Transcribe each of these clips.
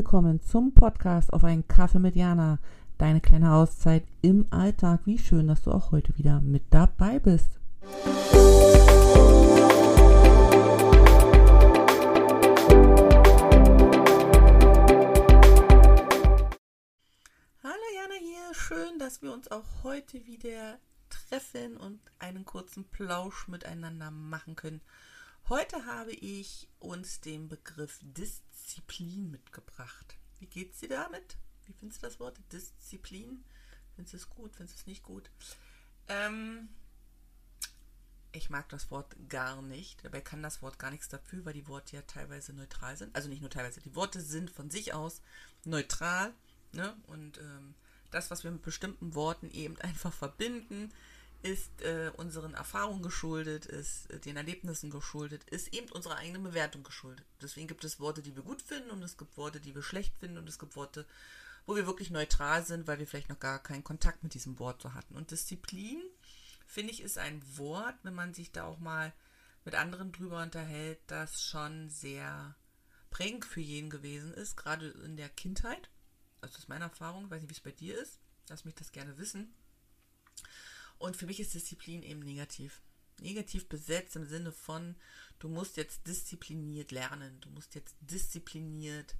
Willkommen zum Podcast auf einen Kaffee mit Jana. Deine kleine Auszeit im Alltag. Wie schön, dass du auch heute wieder mit dabei bist. Hallo Jana hier. Schön, dass wir uns auch heute wieder treffen und einen kurzen Plausch miteinander machen können. Heute habe ich uns den Begriff Disziplin mitgebracht. Wie geht's dir damit? Wie findest du das Wort Disziplin? Findest du es gut? Findest du es nicht gut? Ähm, ich mag das Wort gar nicht. Dabei kann das Wort gar nichts dafür, weil die Worte ja teilweise neutral sind. Also nicht nur teilweise, die Worte sind von sich aus neutral. Ne? Und ähm, das, was wir mit bestimmten Worten eben einfach verbinden, ist äh, unseren Erfahrungen geschuldet, ist äh, den Erlebnissen geschuldet, ist eben unserer eigenen Bewertung geschuldet. Deswegen gibt es Worte, die wir gut finden und es gibt Worte, die wir schlecht finden und es gibt Worte, wo wir wirklich neutral sind, weil wir vielleicht noch gar keinen Kontakt mit diesem Wort so hatten. Und Disziplin, finde ich, ist ein Wort, wenn man sich da auch mal mit anderen drüber unterhält, das schon sehr prägend für jeden gewesen ist, gerade in der Kindheit. Also das ist meine Erfahrung, ich weiß nicht, wie es bei dir ist. Lass mich das gerne wissen. Und für mich ist Disziplin eben negativ. Negativ besetzt im Sinne von, du musst jetzt diszipliniert lernen, du musst jetzt diszipliniert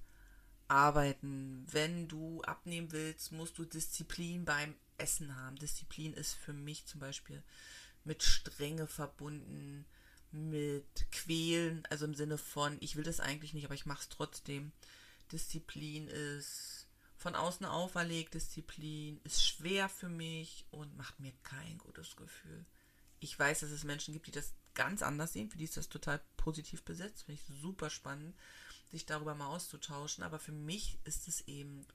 arbeiten. Wenn du abnehmen willst, musst du Disziplin beim Essen haben. Disziplin ist für mich zum Beispiel mit Strenge verbunden, mit Quälen, also im Sinne von, ich will das eigentlich nicht, aber ich mache es trotzdem. Disziplin ist von außen auferlegt, Disziplin ist schwer für mich und macht mir kein gutes Gefühl. Ich weiß, dass es Menschen gibt, die das ganz anders sehen. Für die ist das total positiv besetzt. Finde ich super spannend, sich darüber mal auszutauschen. Aber für mich ist es eben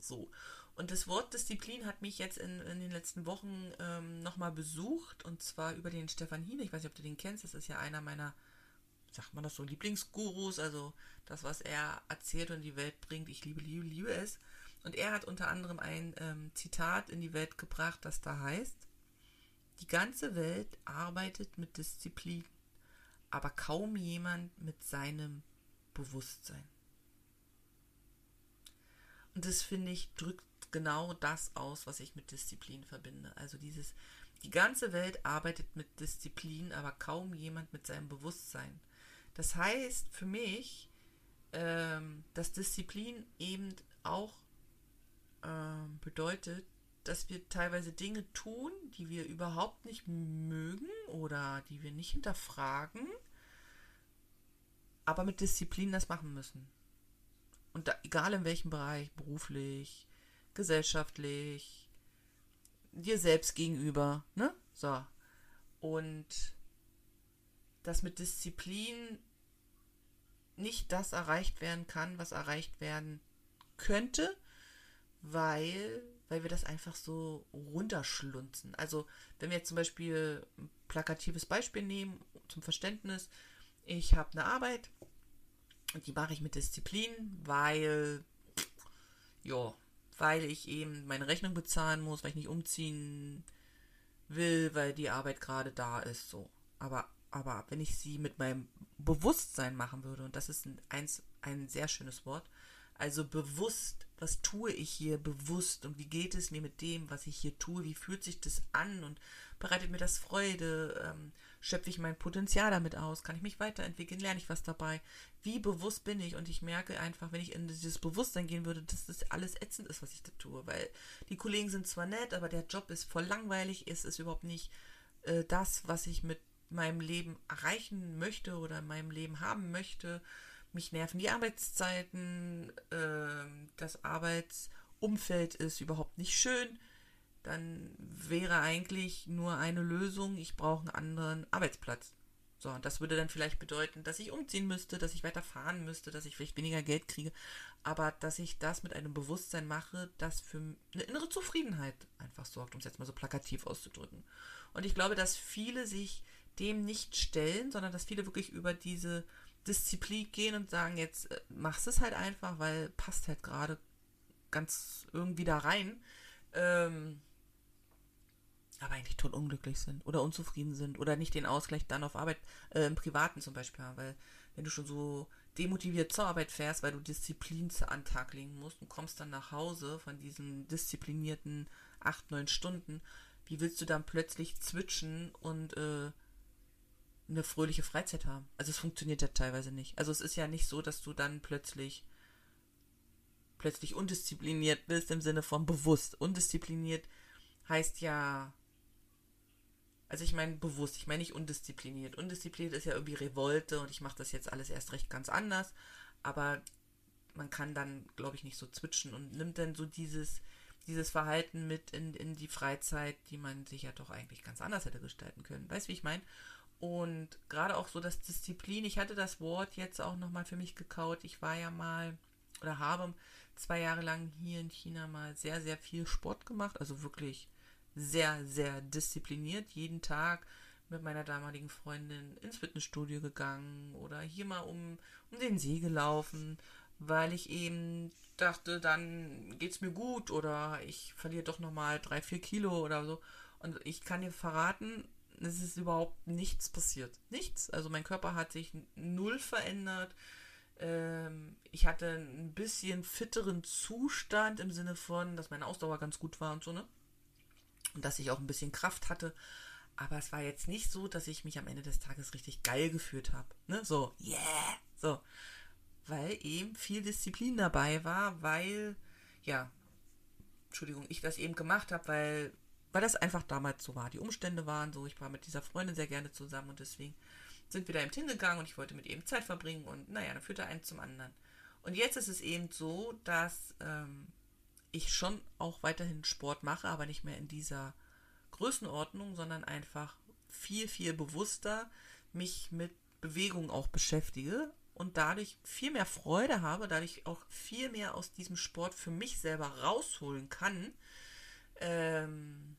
so. Und das Wort Disziplin hat mich jetzt in, in den letzten Wochen ähm, nochmal besucht. Und zwar über den Stefan Hiene. Ich weiß nicht, ob du den kennst. Das ist ja einer meiner sagt man das so, Lieblingsgurus, also das, was er erzählt und in die Welt bringt. Ich liebe, liebe, liebe es. Und er hat unter anderem ein ähm, Zitat in die Welt gebracht, das da heißt, die ganze Welt arbeitet mit Disziplin, aber kaum jemand mit seinem Bewusstsein. Und das finde ich drückt genau das aus, was ich mit Disziplin verbinde. Also dieses, die ganze Welt arbeitet mit Disziplin, aber kaum jemand mit seinem Bewusstsein. Das heißt für mich, ähm, dass Disziplin eben auch ähm, bedeutet, dass wir teilweise Dinge tun, die wir überhaupt nicht mögen oder die wir nicht hinterfragen, aber mit Disziplin das machen müssen. Und da, egal in welchem Bereich, beruflich, gesellschaftlich, dir selbst gegenüber, ne? So. Und dass mit Disziplin nicht das erreicht werden kann, was erreicht werden könnte, weil, weil wir das einfach so runterschlunzen. Also, wenn wir jetzt zum Beispiel ein plakatives Beispiel nehmen zum Verständnis, ich habe eine Arbeit und die mache ich mit Disziplin, weil, ja, weil ich eben meine Rechnung bezahlen muss, weil ich nicht umziehen will, weil die Arbeit gerade da ist, so. Aber aber wenn ich sie mit meinem Bewusstsein machen würde, und das ist ein, eins, ein sehr schönes Wort, also bewusst, was tue ich hier bewusst und wie geht es mir mit dem, was ich hier tue, wie fühlt sich das an und bereitet mir das Freude, ähm, schöpfe ich mein Potenzial damit aus, kann ich mich weiterentwickeln, lerne ich was dabei, wie bewusst bin ich? Und ich merke einfach, wenn ich in dieses Bewusstsein gehen würde, dass das alles ätzend ist, was ich da tue, weil die Kollegen sind zwar nett, aber der Job ist voll langweilig, es ist überhaupt nicht äh, das, was ich mit meinem Leben erreichen möchte oder in meinem Leben haben möchte. Mich nerven die Arbeitszeiten, äh, das Arbeitsumfeld ist überhaupt nicht schön. Dann wäre eigentlich nur eine Lösung, ich brauche einen anderen Arbeitsplatz. So, und das würde dann vielleicht bedeuten, dass ich umziehen müsste, dass ich weiter fahren müsste, dass ich vielleicht weniger Geld kriege, aber dass ich das mit einem Bewusstsein mache, das für eine innere Zufriedenheit einfach sorgt, um es jetzt mal so plakativ auszudrücken. Und ich glaube, dass viele sich dem nicht stellen, sondern dass viele wirklich über diese Disziplin gehen und sagen, jetzt äh, machst es halt einfach, weil passt halt gerade ganz irgendwie da rein. Ähm, aber eigentlich totunglücklich sind oder unzufrieden sind oder nicht den Ausgleich dann auf Arbeit, äh, im Privaten zum Beispiel haben, weil wenn du schon so demotiviert zur Arbeit fährst, weil du Disziplin an Tag legen musst und kommst dann nach Hause von diesen disziplinierten acht, neun Stunden, wie willst du dann plötzlich zwitschen und äh, eine fröhliche Freizeit haben? Also es funktioniert ja teilweise nicht. Also es ist ja nicht so, dass du dann plötzlich plötzlich undiszipliniert bist im Sinne von bewusst. Undiszipliniert heißt ja also ich meine bewusst, ich meine nicht undiszipliniert. Undiszipliniert ist ja irgendwie Revolte und ich mache das jetzt alles erst recht ganz anders. Aber man kann dann, glaube ich, nicht so zwitschen und nimmt dann so dieses, dieses Verhalten mit in, in die Freizeit, die man sich ja doch eigentlich ganz anders hätte gestalten können. Weißt du, wie ich meine? Und gerade auch so das Disziplin, ich hatte das Wort jetzt auch nochmal für mich gekaut. Ich war ja mal oder habe zwei Jahre lang hier in China mal sehr, sehr viel Sport gemacht. Also wirklich sehr, sehr diszipliniert. Jeden Tag mit meiner damaligen Freundin ins Fitnessstudio gegangen oder hier mal um, um den See gelaufen, weil ich eben dachte, dann geht's mir gut oder ich verliere doch nochmal drei, vier Kilo oder so. Und ich kann dir verraten, es ist überhaupt nichts passiert. Nichts. Also mein Körper hat sich null verändert. Ähm, ich hatte ein bisschen fitteren Zustand im Sinne von, dass meine Ausdauer ganz gut war und so, ne? und dass ich auch ein bisschen Kraft hatte. Aber es war jetzt nicht so, dass ich mich am Ende des Tages richtig geil gefühlt habe. Ne? So, yeah! So. Weil eben viel Disziplin dabei war, weil, ja, Entschuldigung, ich das eben gemacht habe, weil, weil das einfach damals so war. Die Umstände waren so, ich war mit dieser Freundin sehr gerne zusammen und deswegen sind wir da eben hingegangen und ich wollte mit ihm Zeit verbringen und naja, dann führte eins zum anderen. Und jetzt ist es eben so, dass ähm, ich schon auch weiterhin Sport mache, aber nicht mehr in dieser Größenordnung, sondern einfach viel, viel bewusster mich mit Bewegung auch beschäftige und dadurch viel mehr Freude habe, dadurch auch viel mehr aus diesem Sport für mich selber rausholen kann ähm,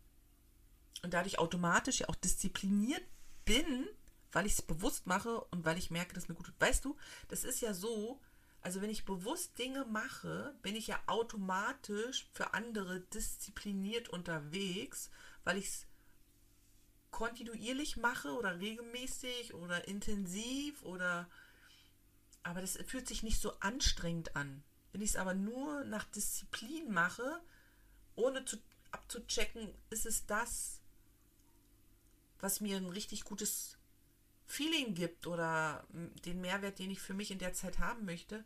und dadurch automatisch ja auch diszipliniert bin, weil ich es bewusst mache und weil ich merke, dass mir gut tut. Weißt du, das ist ja so, also wenn ich bewusst Dinge mache, bin ich ja automatisch für andere diszipliniert unterwegs, weil ich es kontinuierlich mache oder regelmäßig oder intensiv oder aber das fühlt sich nicht so anstrengend an. Wenn ich es aber nur nach Disziplin mache, ohne zu, abzuchecken, ist es das, was mir ein richtig gutes Feeling gibt oder den Mehrwert, den ich für mich in der Zeit haben möchte,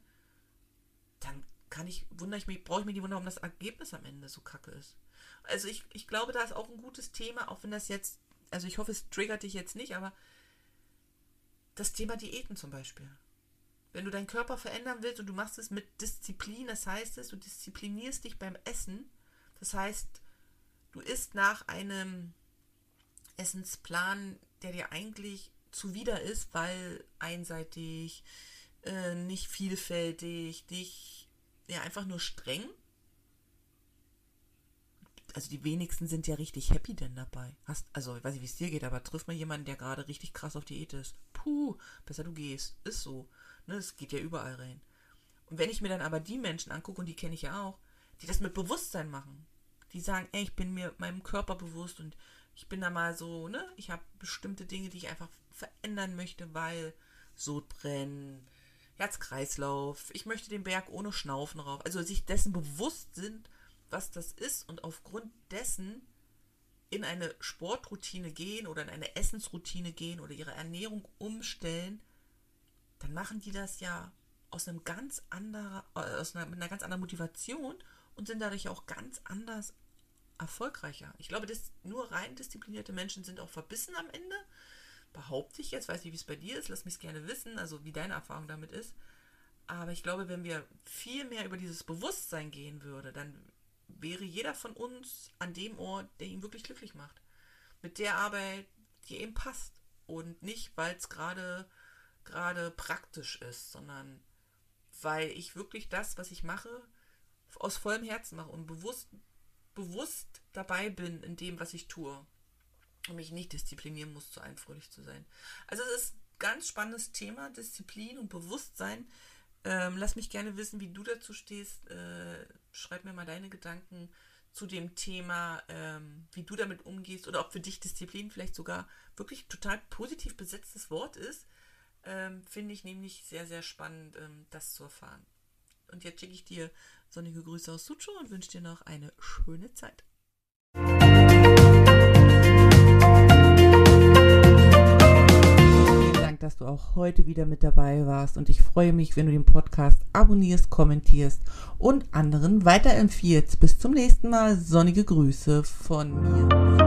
dann kann ich, wundere ich mich, brauche ich mir die Wunder, warum das Ergebnis am Ende so kacke ist. Also ich, ich glaube, da ist auch ein gutes Thema, auch wenn das jetzt, also ich hoffe, es triggert dich jetzt nicht, aber das Thema Diäten zum Beispiel. Wenn du deinen Körper verändern willst und du machst es mit Disziplin, das heißt es, du disziplinierst dich beim Essen. Das heißt, du isst nach einem Essensplan, der dir eigentlich zuwider ist, weil einseitig, äh, nicht vielfältig, nicht, ja, einfach nur streng. Also die wenigsten sind ja richtig happy denn dabei. Hast, also ich weiß nicht, wie es dir geht, aber triff mal jemanden, der gerade richtig krass auf Diät ist. Puh, besser du gehst. Ist so. Ne, es geht ja überall rein. Und wenn ich mir dann aber die Menschen angucke, und die kenne ich ja auch, die das mit Bewusstsein machen, die sagen, ey, ich bin mir meinem Körper bewusst und ich bin da mal so, ne, ich habe bestimmte Dinge, die ich einfach verändern möchte, weil Sodbrennen, Herzkreislauf, ich möchte den Berg ohne Schnaufen rauf. Also sich dessen bewusst sind, was das ist und aufgrund dessen in eine Sportroutine gehen oder in eine Essensroutine gehen oder ihre Ernährung umstellen, dann machen die das ja aus einem ganz anderer, äh, aus einer, mit einer ganz anderen Motivation und sind dadurch auch ganz anders erfolgreicher. Ich glaube, dass nur rein disziplinierte Menschen sind auch verbissen am Ende behaupte ich jetzt, weiß nicht, wie es bei dir ist, lass mich es gerne wissen, also wie deine Erfahrung damit ist. Aber ich glaube, wenn wir viel mehr über dieses Bewusstsein gehen würde, dann wäre jeder von uns an dem Ort, der ihn wirklich glücklich macht. Mit der Arbeit, die ihm passt. Und nicht, weil es gerade gerade praktisch ist, sondern weil ich wirklich das, was ich mache, aus vollem Herzen mache und bewusst, bewusst dabei bin in dem, was ich tue und mich nicht disziplinieren muss, zu allen fröhlich zu sein. Also es ist ein ganz spannendes Thema, Disziplin und Bewusstsein. Ähm, lass mich gerne wissen, wie du dazu stehst. Äh, schreib mir mal deine Gedanken zu dem Thema, ähm, wie du damit umgehst oder ob für dich Disziplin vielleicht sogar wirklich total positiv besetztes Wort ist. Ähm, Finde ich nämlich sehr, sehr spannend, ähm, das zu erfahren. Und jetzt schicke ich dir sonnige Grüße aus Sucho und wünsche dir noch eine schöne Zeit. Vielen Dank, dass du auch heute wieder mit dabei warst und ich freue mich, wenn du den Podcast abonnierst, kommentierst und anderen weiterempfiehlst. Bis zum nächsten Mal. Sonnige Grüße von mir.